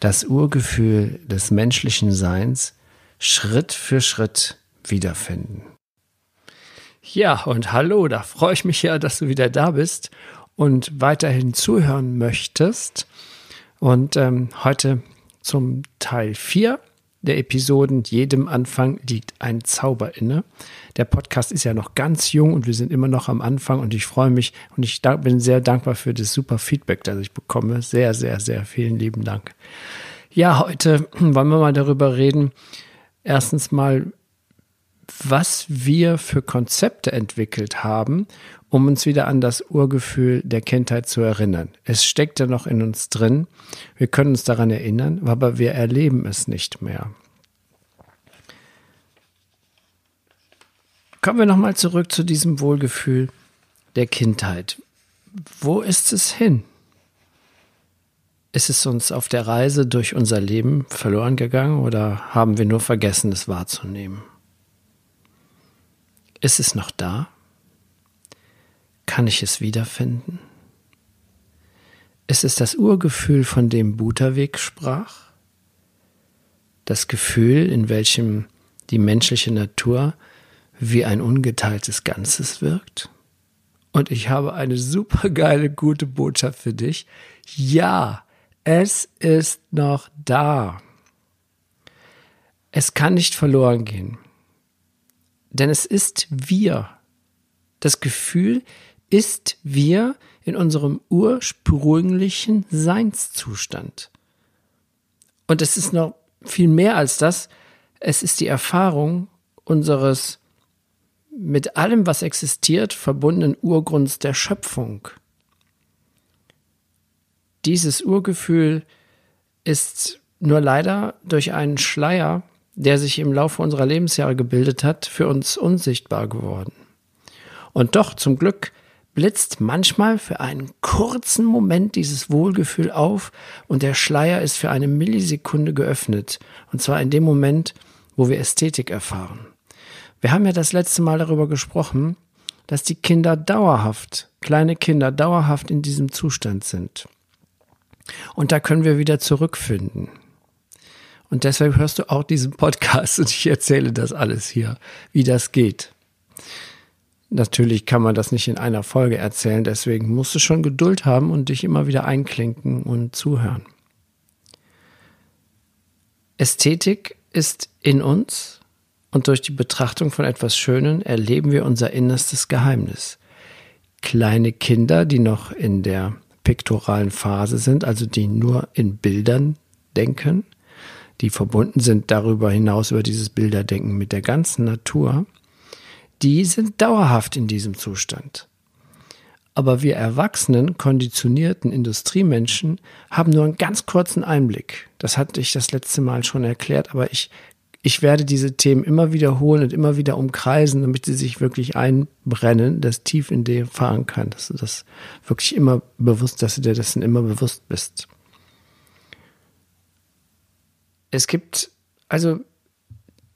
das Urgefühl des menschlichen Seins Schritt für Schritt wiederfinden. Ja, und hallo, da freue ich mich ja, dass du wieder da bist und weiterhin zuhören möchtest. Und ähm, heute zum Teil 4 der Episoden. Jedem Anfang liegt ein Zauber inne. Der Podcast ist ja noch ganz jung und wir sind immer noch am Anfang und ich freue mich und ich bin sehr dankbar für das super Feedback, das ich bekomme. Sehr, sehr, sehr vielen lieben Dank. Ja, heute wollen wir mal darüber reden. Erstens mal, was wir für Konzepte entwickelt haben, um uns wieder an das Urgefühl der Kindheit zu erinnern. Es steckt ja noch in uns drin. Wir können uns daran erinnern, aber wir erleben es nicht mehr. Kommen wir nochmal zurück zu diesem Wohlgefühl der Kindheit. Wo ist es hin? Ist es uns auf der Reise durch unser Leben verloren gegangen oder haben wir nur vergessen, es wahrzunehmen? Ist es noch da? Kann ich es wiederfinden? Ist es das Urgefühl, von dem Butterweg sprach? Das Gefühl, in welchem die menschliche Natur wie ein ungeteiltes Ganzes wirkt? Und ich habe eine super geile, gute Botschaft für dich. Ja, es ist noch da. Es kann nicht verloren gehen. Denn es ist wir. Das Gefühl ist wir in unserem ursprünglichen Seinszustand. Und es ist noch viel mehr als das. Es ist die Erfahrung unseres mit allem, was existiert, verbundenen Urgrunds der Schöpfung. Dieses Urgefühl ist nur leider durch einen Schleier der sich im Laufe unserer Lebensjahre gebildet hat, für uns unsichtbar geworden. Und doch, zum Glück, blitzt manchmal für einen kurzen Moment dieses Wohlgefühl auf und der Schleier ist für eine Millisekunde geöffnet. Und zwar in dem Moment, wo wir Ästhetik erfahren. Wir haben ja das letzte Mal darüber gesprochen, dass die Kinder dauerhaft, kleine Kinder dauerhaft in diesem Zustand sind. Und da können wir wieder zurückfinden. Und deshalb hörst du auch diesen Podcast und ich erzähle das alles hier, wie das geht. Natürlich kann man das nicht in einer Folge erzählen, deswegen musst du schon Geduld haben und dich immer wieder einklinken und zuhören. Ästhetik ist in uns und durch die Betrachtung von etwas Schönen erleben wir unser innerstes Geheimnis. Kleine Kinder, die noch in der piktoralen Phase sind, also die nur in Bildern denken, die verbunden sind darüber hinaus über dieses Bilderdenken mit der ganzen Natur, die sind dauerhaft in diesem Zustand. Aber wir erwachsenen, konditionierten Industriemenschen haben nur einen ganz kurzen Einblick. Das hatte ich das letzte Mal schon erklärt, aber ich, ich werde diese Themen immer wiederholen und immer wieder umkreisen, damit sie sich wirklich einbrennen, das tief in dir fahren kann, dass du das wirklich immer bewusst, dass du dir dessen immer bewusst bist. Es gibt, also,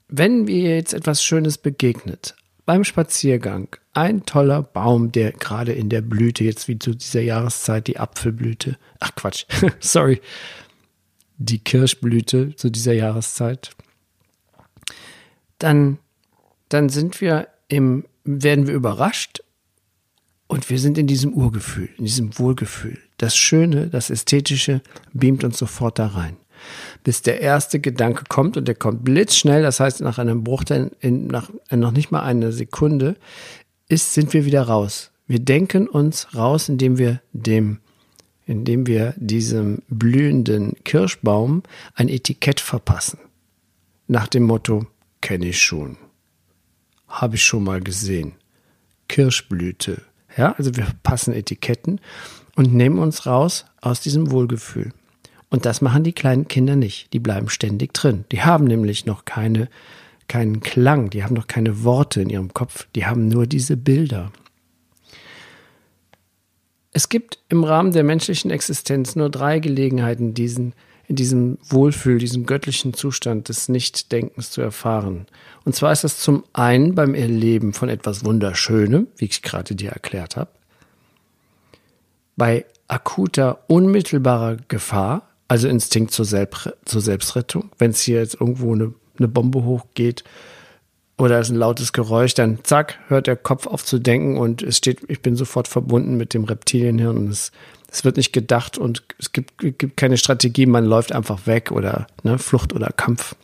wenn mir jetzt etwas Schönes begegnet, beim Spaziergang, ein toller Baum, der gerade in der Blüte, jetzt wie zu dieser Jahreszeit, die Apfelblüte, ach Quatsch, sorry, die Kirschblüte zu dieser Jahreszeit, dann, dann sind wir im, werden wir überrascht und wir sind in diesem Urgefühl, in diesem Wohlgefühl. Das Schöne, das Ästhetische beamt uns sofort da rein bis der erste Gedanke kommt und der kommt blitzschnell, das heißt nach einem Bruchteil, in, nach noch nicht mal einer Sekunde, ist, sind wir wieder raus. Wir denken uns raus, indem wir dem, indem wir diesem blühenden Kirschbaum ein Etikett verpassen. Nach dem Motto, kenne ich schon. Habe ich schon mal gesehen. Kirschblüte. Ja, also wir passen Etiketten und nehmen uns raus aus diesem Wohlgefühl. Und das machen die kleinen Kinder nicht. Die bleiben ständig drin. Die haben nämlich noch keine, keinen Klang, die haben noch keine Worte in ihrem Kopf, die haben nur diese Bilder. Es gibt im Rahmen der menschlichen Existenz nur drei Gelegenheiten, diesen, in diesem Wohlfühl, diesem göttlichen Zustand des Nichtdenkens zu erfahren. Und zwar ist das zum einen beim Erleben von etwas Wunderschönem, wie ich gerade dir erklärt habe, bei akuter, unmittelbarer Gefahr, also Instinkt zur, Selbst zur Selbstrettung. Wenn es hier jetzt irgendwo eine, eine Bombe hochgeht oder es ist ein lautes Geräusch, dann zack, hört der Kopf auf zu denken und es steht, ich bin sofort verbunden mit dem Reptilienhirn und es, es wird nicht gedacht und es gibt, gibt keine Strategie, man läuft einfach weg oder ne, Flucht oder Kampf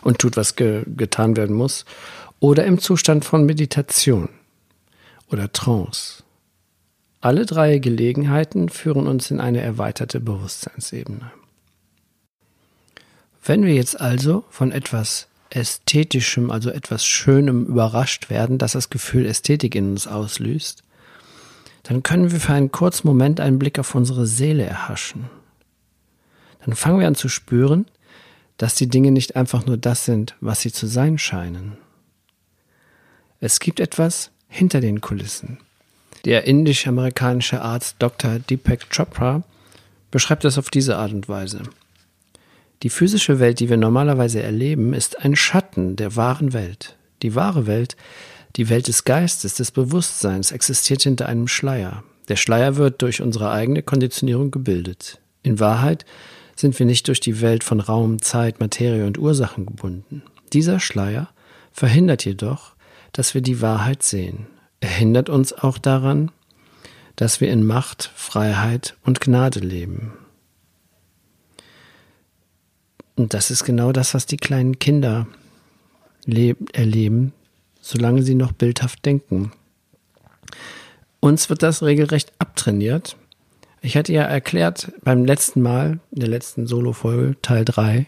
und tut, was ge getan werden muss. Oder im Zustand von Meditation oder Trance. Alle drei Gelegenheiten führen uns in eine erweiterte Bewusstseinsebene. Wenn wir jetzt also von etwas Ästhetischem, also etwas Schönem überrascht werden, das das Gefühl Ästhetik in uns auslöst, dann können wir für einen kurzen Moment einen Blick auf unsere Seele erhaschen. Dann fangen wir an zu spüren, dass die Dinge nicht einfach nur das sind, was sie zu sein scheinen. Es gibt etwas hinter den Kulissen. Der indisch-amerikanische Arzt Dr. Deepak Chopra beschreibt das auf diese Art und Weise. Die physische Welt, die wir normalerweise erleben, ist ein Schatten der wahren Welt. Die wahre Welt, die Welt des Geistes, des Bewusstseins, existiert hinter einem Schleier. Der Schleier wird durch unsere eigene Konditionierung gebildet. In Wahrheit sind wir nicht durch die Welt von Raum, Zeit, Materie und Ursachen gebunden. Dieser Schleier verhindert jedoch, dass wir die Wahrheit sehen. Er hindert uns auch daran, dass wir in Macht, Freiheit und Gnade leben. Und das ist genau das, was die kleinen Kinder erleben, solange sie noch bildhaft denken. Uns wird das regelrecht abtrainiert. Ich hatte ja erklärt beim letzten Mal, in der letzten Solo-Folge, Teil 3,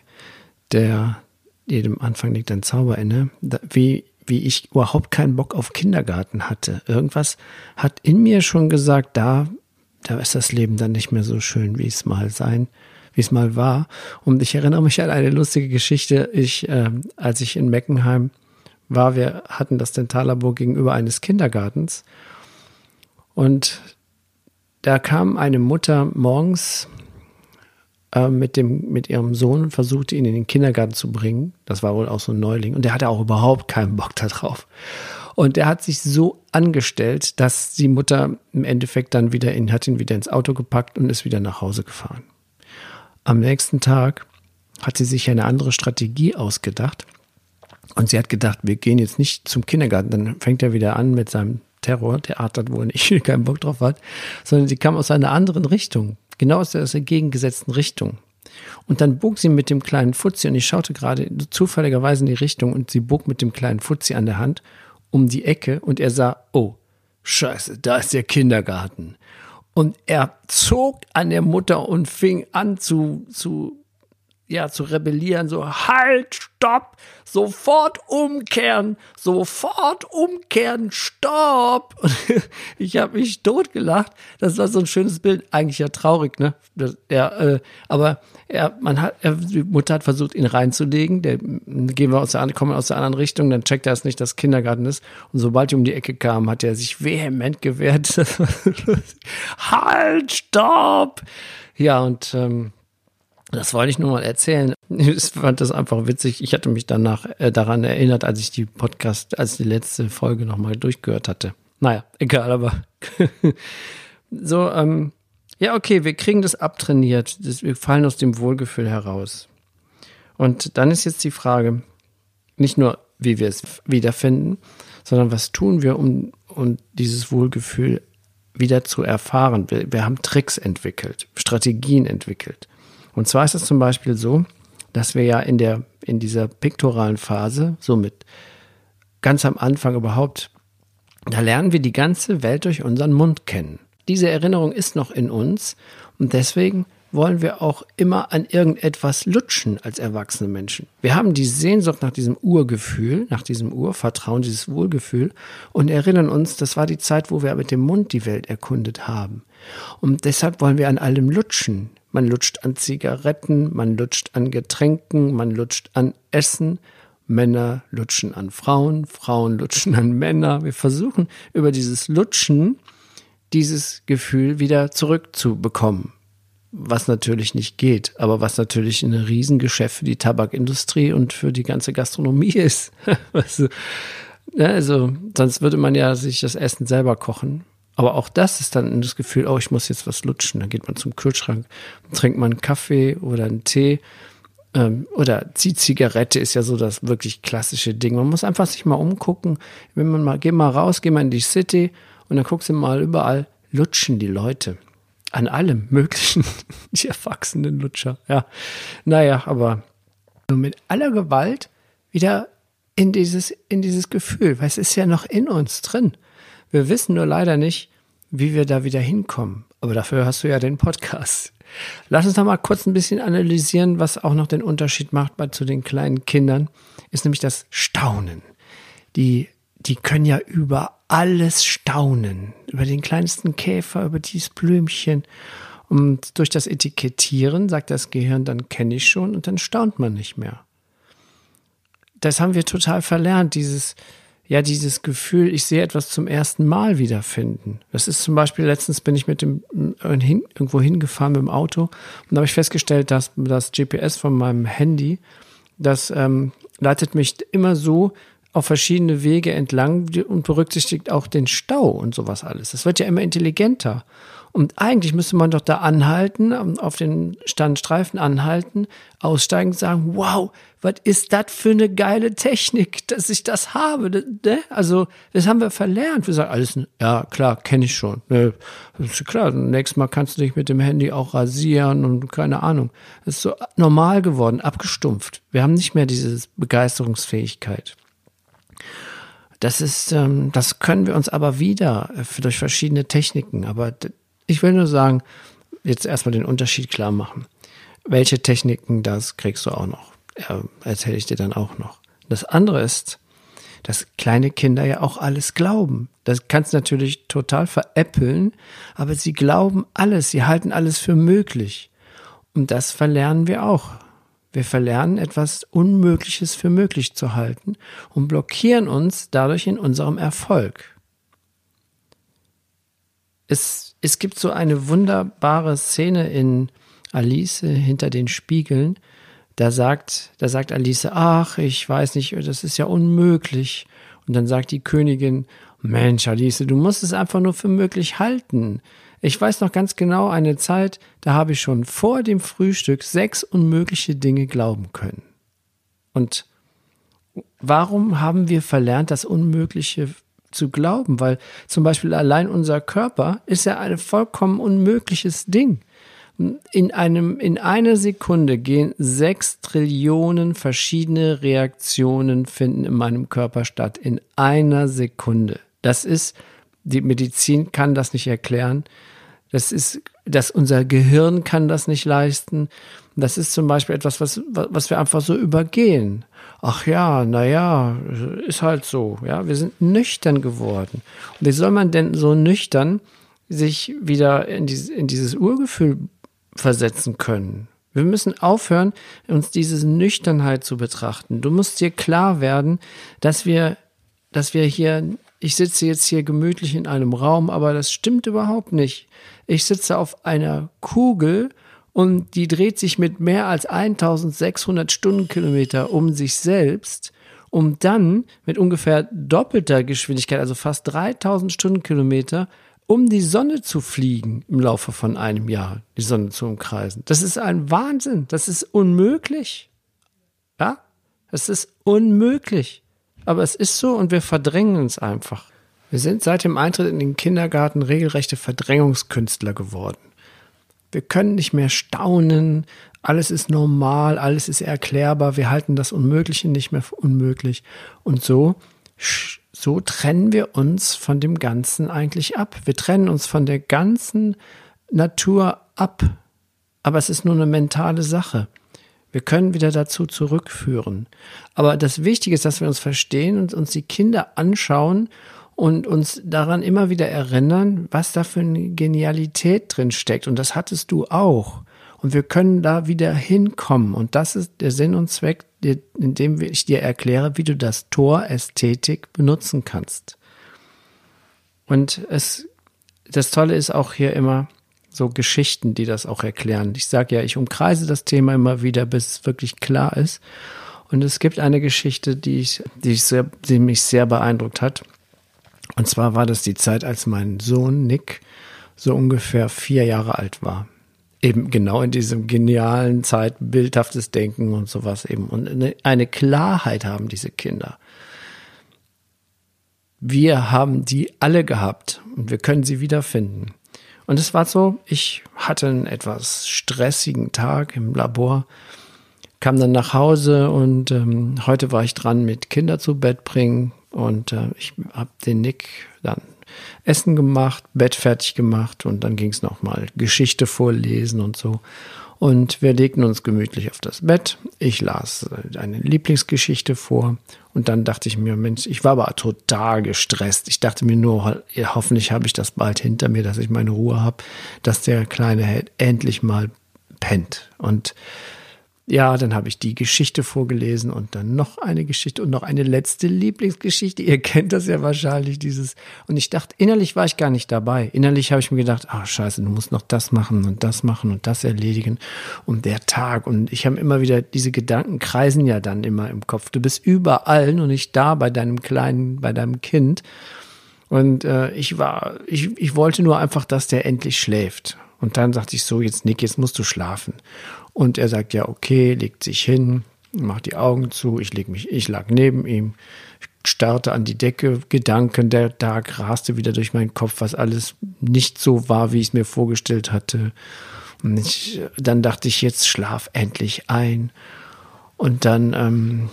der jedem Anfang liegt ein Zauber inne, wie wie ich überhaupt keinen Bock auf Kindergarten hatte. Irgendwas hat in mir schon gesagt, da, da ist das Leben dann nicht mehr so schön, wie es mal sein, wie es mal war. Und ich erinnere mich an eine lustige Geschichte. Ich, äh, als ich in Meckenheim war, wir hatten das Dentallabor gegenüber eines Kindergartens. Und da kam eine Mutter morgens äh, mit, dem, mit ihrem Sohn versuchte, ihn in den Kindergarten zu bringen. Das war wohl auch so ein Neuling. Und der hatte auch überhaupt keinen Bock darauf. Und der hat sich so angestellt, dass die Mutter im Endeffekt dann wieder in, hat ihn wieder ins Auto gepackt und ist wieder nach Hause gefahren. Am nächsten Tag hat sie sich eine andere Strategie ausgedacht. Und sie hat gedacht, wir gehen jetzt nicht zum Kindergarten. Dann fängt er wieder an mit seinem Terror, der hat, wo er nicht keinen Bock drauf hat, sondern sie kam aus einer anderen Richtung genau aus der entgegengesetzten Richtung. Und dann bog sie mit dem kleinen Fuzzi und ich schaute gerade zufälligerweise in die Richtung und sie bog mit dem kleinen Fuzzi an der Hand um die Ecke und er sah, oh, scheiße, da ist der Kindergarten. Und er zog an der Mutter und fing an zu, zu ja, zu rebellieren, so halt, stopp, sofort umkehren, sofort umkehren, stopp. Und ich habe mich totgelacht. Das war so ein schönes Bild, eigentlich ja traurig, ne? Das, ja, äh, aber er, man hat, er, die Mutter hat versucht, ihn reinzulegen. Der, gehen wir aus der, kommen aus der anderen Richtung, dann checkt er es nicht, dass Kindergarten ist. Und sobald die um die Ecke kam, hat er sich vehement gewehrt. halt, stopp. Ja, und ähm, das wollte ich nur mal erzählen. Ich fand das einfach witzig. Ich hatte mich danach äh, daran erinnert, als ich die Podcast, als die letzte Folge nochmal durchgehört hatte. Naja, egal, aber so, ähm, ja, okay, wir kriegen das abtrainiert. Das, wir fallen aus dem Wohlgefühl heraus. Und dann ist jetzt die Frage, nicht nur, wie wir es wiederfinden, sondern was tun wir, um, um dieses Wohlgefühl wieder zu erfahren. Wir, wir haben Tricks entwickelt, Strategien entwickelt. Und zwar ist es zum Beispiel so, dass wir ja in der, in dieser piktoralen Phase, somit ganz am Anfang überhaupt, da lernen wir die ganze Welt durch unseren Mund kennen. Diese Erinnerung ist noch in uns und deswegen wollen wir auch immer an irgendetwas lutschen als erwachsene Menschen. Wir haben die Sehnsucht nach diesem Urgefühl, nach diesem Urvertrauen, dieses Wohlgefühl und erinnern uns, das war die Zeit, wo wir mit dem Mund die Welt erkundet haben. Und deshalb wollen wir an allem lutschen. Man lutscht an Zigaretten, man lutscht an Getränken, man lutscht an Essen. Männer lutschen an Frauen, Frauen lutschen an Männer. Wir versuchen über dieses Lutschen dieses Gefühl wieder zurückzubekommen. Was natürlich nicht geht, aber was natürlich ein Riesengeschäft für die Tabakindustrie und für die ganze Gastronomie ist. also, also, sonst würde man ja sich das Essen selber kochen. Aber auch das ist dann das Gefühl, oh, ich muss jetzt was lutschen. Dann geht man zum Kühlschrank, trinkt man einen Kaffee oder einen Tee ähm, oder die Zigarette ist ja so das wirklich klassische Ding. Man muss einfach sich mal umgucken. Wenn man mal, geh mal raus, geh mal in die City und dann guckst du mal überall, lutschen die Leute. An allem Möglichen. die erwachsenen Lutscher. Ja. Naja, aber mit aller Gewalt wieder in dieses, in dieses Gefühl, weil es ist ja noch in uns drin. Wir wissen nur leider nicht, wie wir da wieder hinkommen. Aber dafür hast du ja den Podcast. Lass uns noch mal kurz ein bisschen analysieren, was auch noch den Unterschied macht bei zu den kleinen Kindern, ist nämlich das Staunen. Die, die können ja über alles staunen. Über den kleinsten Käfer, über dieses Blümchen. Und durch das Etikettieren sagt das Gehirn, dann kenne ich schon und dann staunt man nicht mehr. Das haben wir total verlernt, dieses, ja dieses Gefühl, ich sehe etwas zum ersten Mal wiederfinden. Das ist zum Beispiel, letztens bin ich mit dem äh, hin, irgendwo hingefahren mit dem Auto und da habe ich festgestellt, dass das GPS von meinem Handy, das ähm, leitet mich immer so auf verschiedene Wege entlang und berücksichtigt auch den Stau und sowas alles. Das wird ja immer intelligenter. Und eigentlich müsste man doch da anhalten, ähm, auf den Standstreifen anhalten, aussteigen und sagen, wow, was ist das für eine geile Technik, dass ich das habe. Ne? Also, das haben wir verlernt. Wir sagen alles, ja klar, kenne ich schon. Ne, ist klar, nächstes Mal kannst du dich mit dem Handy auch rasieren und keine Ahnung. Das ist so normal geworden, abgestumpft. Wir haben nicht mehr diese Begeisterungsfähigkeit. Das ist, ähm, das können wir uns aber wieder äh, durch verschiedene Techniken. Aber ich will nur sagen, jetzt erstmal den Unterschied klar machen. Welche Techniken, das kriegst du auch noch. Ja, erzähle ich dir dann auch noch. Das andere ist, dass kleine Kinder ja auch alles glauben. Das kannst du natürlich total veräppeln, aber sie glauben alles, sie halten alles für möglich. Und das verlernen wir auch. Wir verlernen etwas Unmögliches für möglich zu halten und blockieren uns dadurch in unserem Erfolg. Es es gibt so eine wunderbare Szene in Alice hinter den Spiegeln. Da sagt, da sagt Alice, ach, ich weiß nicht, das ist ja unmöglich. Und dann sagt die Königin, Mensch, Alice, du musst es einfach nur für möglich halten. Ich weiß noch ganz genau eine Zeit, da habe ich schon vor dem Frühstück sechs unmögliche Dinge glauben können. Und warum haben wir verlernt, das Unmögliche zu glauben, weil zum Beispiel allein unser Körper ist ja ein vollkommen unmögliches Ding. In einem, in einer Sekunde gehen sechs Trillionen verschiedene Reaktionen finden in meinem Körper statt. In einer Sekunde. Das ist, die Medizin kann das nicht erklären. Das ist, dass unser Gehirn kann das nicht leisten. Das ist zum Beispiel etwas, was, was wir einfach so übergehen ach ja, naja, ist halt so, ja, wir sind nüchtern geworden. Und wie soll man denn so nüchtern sich wieder in dieses, in dieses Urgefühl versetzen können? Wir müssen aufhören, uns diese Nüchternheit zu betrachten. Du musst dir klar werden, dass wir, dass wir hier, ich sitze jetzt hier gemütlich in einem Raum, aber das stimmt überhaupt nicht. Ich sitze auf einer Kugel und die dreht sich mit mehr als 1600 Stundenkilometer um sich selbst, um dann mit ungefähr doppelter Geschwindigkeit, also fast 3000 Stundenkilometer, um die Sonne zu fliegen im Laufe von einem Jahr, die Sonne zu umkreisen. Das ist ein Wahnsinn. Das ist unmöglich. Ja? Es ist unmöglich. Aber es ist so und wir verdrängen es einfach. Wir sind seit dem Eintritt in den Kindergarten regelrechte Verdrängungskünstler geworden. Wir können nicht mehr staunen, alles ist normal, alles ist erklärbar, wir halten das Unmögliche nicht mehr für unmöglich. Und so, so trennen wir uns von dem Ganzen eigentlich ab. Wir trennen uns von der ganzen Natur ab. Aber es ist nur eine mentale Sache. Wir können wieder dazu zurückführen. Aber das Wichtige ist, dass wir uns verstehen und uns die Kinder anschauen und uns daran immer wieder erinnern, was da für eine Genialität drin steckt. Und das hattest du auch. Und wir können da wieder hinkommen. Und das ist der Sinn und Zweck, indem ich dir erkläre, wie du das Tor Ästhetik benutzen kannst. Und es, das Tolle ist auch hier immer so Geschichten, die das auch erklären. Ich sage ja, ich umkreise das Thema immer wieder, bis es wirklich klar ist. Und es gibt eine Geschichte, die, ich, die, ich sehr, die mich sehr beeindruckt hat. Und zwar war das die Zeit, als mein Sohn Nick so ungefähr vier Jahre alt war. Eben genau in diesem genialen Zeit, bildhaftes Denken und sowas eben. Und eine Klarheit haben diese Kinder. Wir haben die alle gehabt und wir können sie wiederfinden. Und es war so, ich hatte einen etwas stressigen Tag im Labor, kam dann nach Hause und ähm, heute war ich dran mit Kinder zu Bett bringen und äh, ich habe den Nick dann Essen gemacht, Bett fertig gemacht und dann ging es nochmal Geschichte vorlesen und so. Und wir legten uns gemütlich auf das Bett. Ich las eine Lieblingsgeschichte vor. Und dann dachte ich mir, Mensch, ich war aber total gestresst. Ich dachte mir nur, hoffentlich habe ich das bald hinter mir, dass ich meine Ruhe habe, dass der Kleine endlich mal pennt. Und ja, dann habe ich die Geschichte vorgelesen und dann noch eine Geschichte und noch eine letzte Lieblingsgeschichte. Ihr kennt das ja wahrscheinlich, dieses. Und ich dachte, innerlich war ich gar nicht dabei. Innerlich habe ich mir gedacht, ah, scheiße, du musst noch das machen und das machen und das erledigen. Und der Tag. Und ich habe immer wieder, diese Gedanken kreisen ja dann immer im Kopf. Du bist überall und nicht da bei deinem kleinen, bei deinem Kind. Und äh, ich war, ich, ich wollte nur einfach, dass der endlich schläft. Und dann sagte ich so, jetzt Nick, jetzt musst du schlafen. Und er sagt ja, okay, legt sich hin, macht die Augen zu, ich leg mich, ich lag neben ihm, starrte an die Decke, Gedanken, der Tag raste wieder durch meinen Kopf, was alles nicht so war, wie ich es mir vorgestellt hatte. Und ich, dann dachte ich, jetzt schlaf endlich ein. Und dann ähm,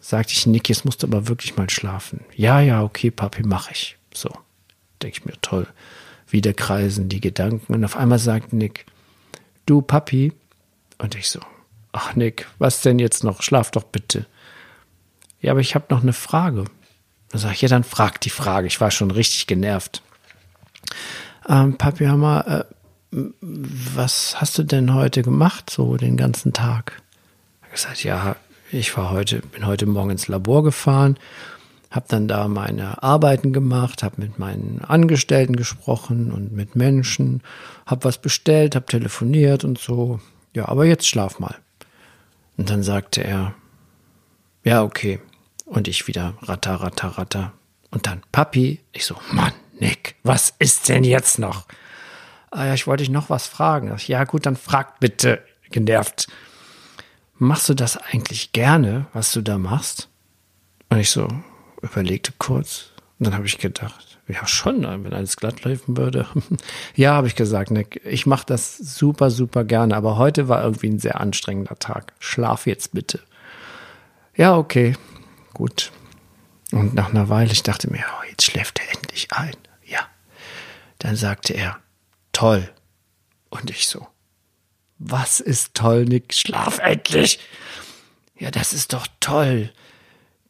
sagte ich, Nick, jetzt musst du aber wirklich mal schlafen. Ja, ja, okay, Papi, mach ich. So, denke ich mir, toll wieder kreisen die Gedanken. Und auf einmal sagt Nick, du Papi. Und ich so, ach Nick, was denn jetzt noch? Schlaf doch bitte. Ja, aber ich habe noch eine Frage. Dann sage ich, ja, dann frag die Frage. Ich war schon richtig genervt. Ähm, Papi, hör mal, äh, was hast du denn heute gemacht, so den ganzen Tag? Habe gesagt, ja, ich war heute, bin heute Morgen ins Labor gefahren habe dann da meine Arbeiten gemacht, habe mit meinen Angestellten gesprochen und mit Menschen, habe was bestellt, habe telefoniert und so. Ja, aber jetzt schlaf mal. Und dann sagte er, ja, okay. Und ich wieder ratter, ratter, ratter. Und dann, Papi, ich so, Mann, Nick, was ist denn jetzt noch? Ah ja, ich wollte dich noch was fragen. Ja, gut, dann frag bitte, genervt. Machst du das eigentlich gerne, was du da machst? Und ich so, überlegte kurz und dann habe ich gedacht, ja schon, wenn alles glatt laufen würde. ja, habe ich gesagt, Nick, ich mache das super, super gerne, aber heute war irgendwie ein sehr anstrengender Tag. Schlaf jetzt bitte. Ja, okay, gut. Und nach einer Weile, ich dachte mir, oh, jetzt schläft er endlich ein. Ja. Dann sagte er, toll. Und ich so, was ist toll, Nick? Schlaf endlich. Ja, das ist doch toll.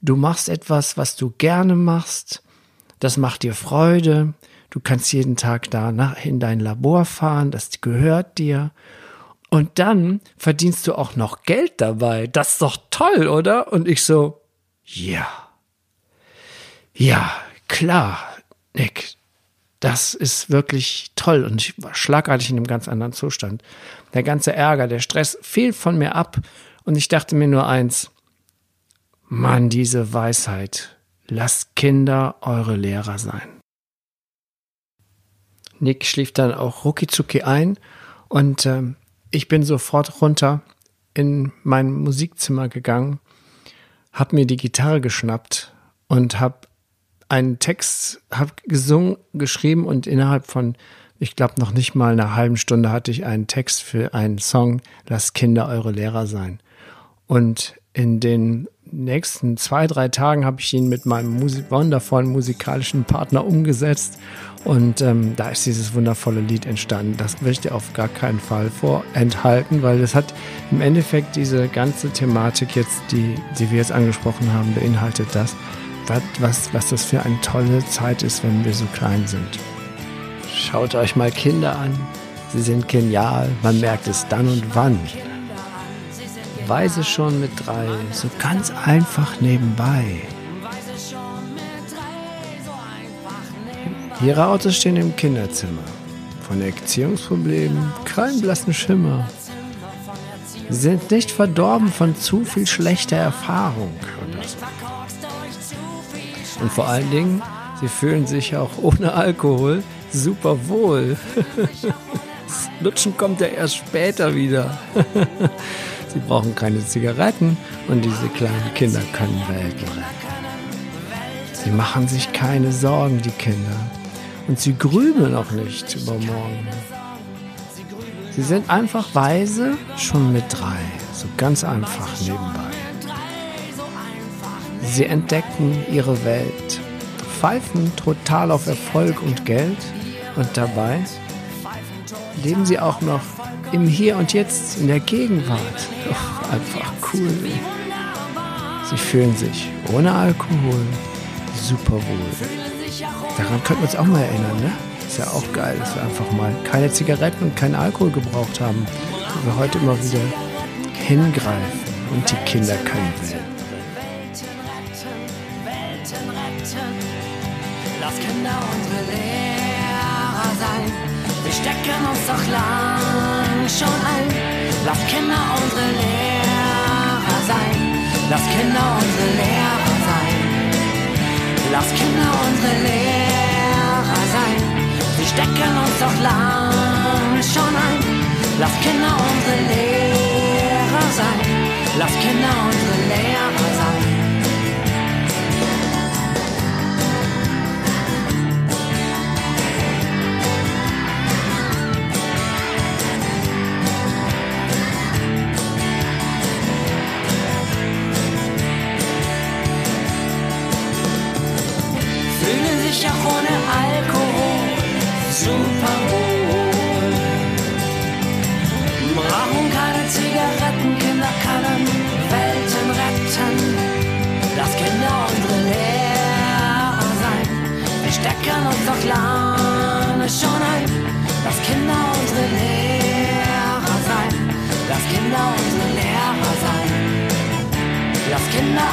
Du machst etwas, was du gerne machst. Das macht dir Freude. Du kannst jeden Tag da in dein Labor fahren. Das gehört dir. Und dann verdienst du auch noch Geld dabei. Das ist doch toll, oder? Und ich so, ja. Ja, klar, Nick. Das ist wirklich toll. Und ich war schlagartig in einem ganz anderen Zustand. Der ganze Ärger, der Stress fiel von mir ab. Und ich dachte mir nur eins, Mann, diese Weisheit. Lasst Kinder eure Lehrer sein. Nick schlief dann auch ruckizucki ein und äh, ich bin sofort runter in mein Musikzimmer gegangen, hab mir die Gitarre geschnappt und hab einen Text, hab gesungen, geschrieben und innerhalb von, ich glaube noch nicht mal einer halben Stunde hatte ich einen Text für einen Song, Lasst Kinder eure Lehrer sein. Und in den nächsten zwei, drei Tagen habe ich ihn mit meinem Musik wundervollen musikalischen Partner umgesetzt. Und ähm, da ist dieses wundervolle Lied entstanden. Das will ich dir auf gar keinen Fall vorenthalten, weil es hat im Endeffekt diese ganze Thematik jetzt, die, die wir jetzt angesprochen haben, beinhaltet das, was, was das für eine tolle Zeit ist, wenn wir so klein sind. Schaut euch mal Kinder an, Sie sind genial, man merkt es dann und wann. Weise schon mit drei, so ganz einfach nebenbei. Ihre Autos stehen im Kinderzimmer. Von Erziehungsproblemen keinen blassen Schimmer. Sie sind nicht verdorben von zu viel schlechter Erfahrung so. Und vor allen Dingen, sie fühlen sich auch ohne Alkohol super wohl. Das Lutschen kommt ja erst später wieder. Sie brauchen keine Zigaretten und diese kleinen Kinder können Welten retten. Sie machen sich keine Sorgen, die Kinder. Und sie grübeln auch nicht über morgen. Sie sind einfach weise, schon mit drei, so ganz einfach nebenbei. Sie entdecken ihre Welt, pfeifen total auf Erfolg und Geld und dabei leben sie auch noch im Hier und Jetzt, in der Gegenwart. Oh, einfach cool. Sie fühlen sich ohne Alkohol super wohl. Daran könnten wir uns auch mal erinnern, ne? Ist ja auch geil, dass wir einfach mal keine Zigaretten und keinen Alkohol gebraucht haben. Wo wir heute immer wieder hingreifen und die Kinder können will. Lass Kinder unsere Lehrer sein. Wir stecken uns doch lang. Lass Kinder unsere Lehrer sein. Lass Kinder unsere Lehrer sein. Lass Kinder unsere Lehrer sein. Sie stecken uns doch lang schon ein. Lass Kinder unsere Lehrer sein. Lass Kinder unsere Lehrer auch ohne Alkohol super wohl. Brauchen keine Zigaretten, Kinder können Welten retten. Lass Kinder unsere Lehrer sein. Wir stecken uns doch lange schon ein. Lass Kinder unsere Lehrer sein. Lass Kinder unsere Lehrer sein. Lass Kinder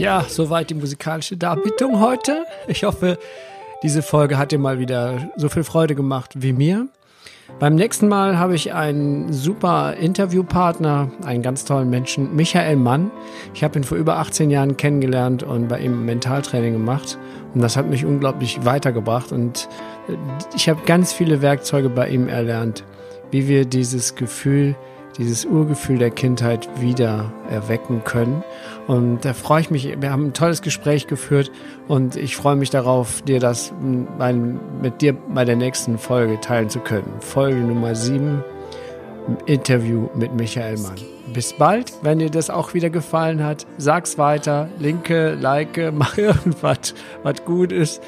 Ja, soweit die musikalische Darbietung heute. Ich hoffe, diese Folge hat dir mal wieder so viel Freude gemacht wie mir. Beim nächsten Mal habe ich einen super Interviewpartner, einen ganz tollen Menschen, Michael Mann. Ich habe ihn vor über 18 Jahren kennengelernt und bei ihm Mentaltraining gemacht. Und das hat mich unglaublich weitergebracht. Und ich habe ganz viele Werkzeuge bei ihm erlernt, wie wir dieses Gefühl, dieses Urgefühl der Kindheit wieder erwecken können. Und da freue ich mich, wir haben ein tolles Gespräch geführt und ich freue mich darauf, dir das mit dir bei der nächsten Folge teilen zu können. Folge Nummer 7, Interview mit Michael Mann. Bis bald, wenn dir das auch wieder gefallen hat, sag's weiter, linke, like, mach irgendwas, was gut ist.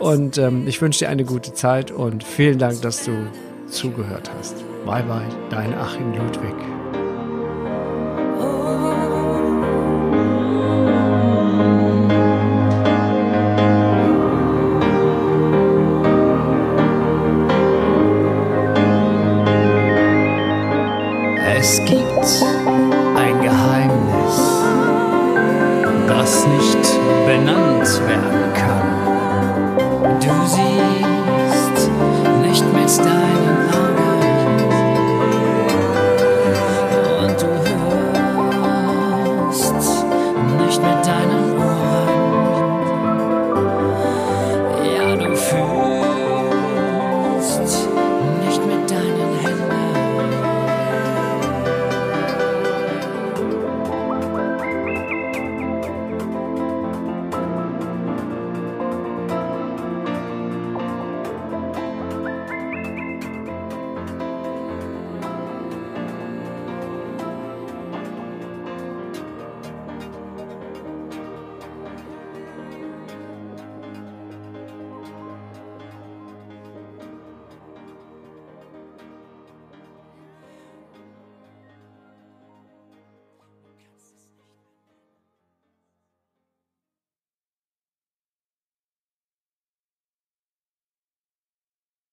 Und ähm, ich wünsche dir eine gute Zeit und vielen Dank, dass du zugehört hast. Bye bye, dein Achim Ludwig. Es gibt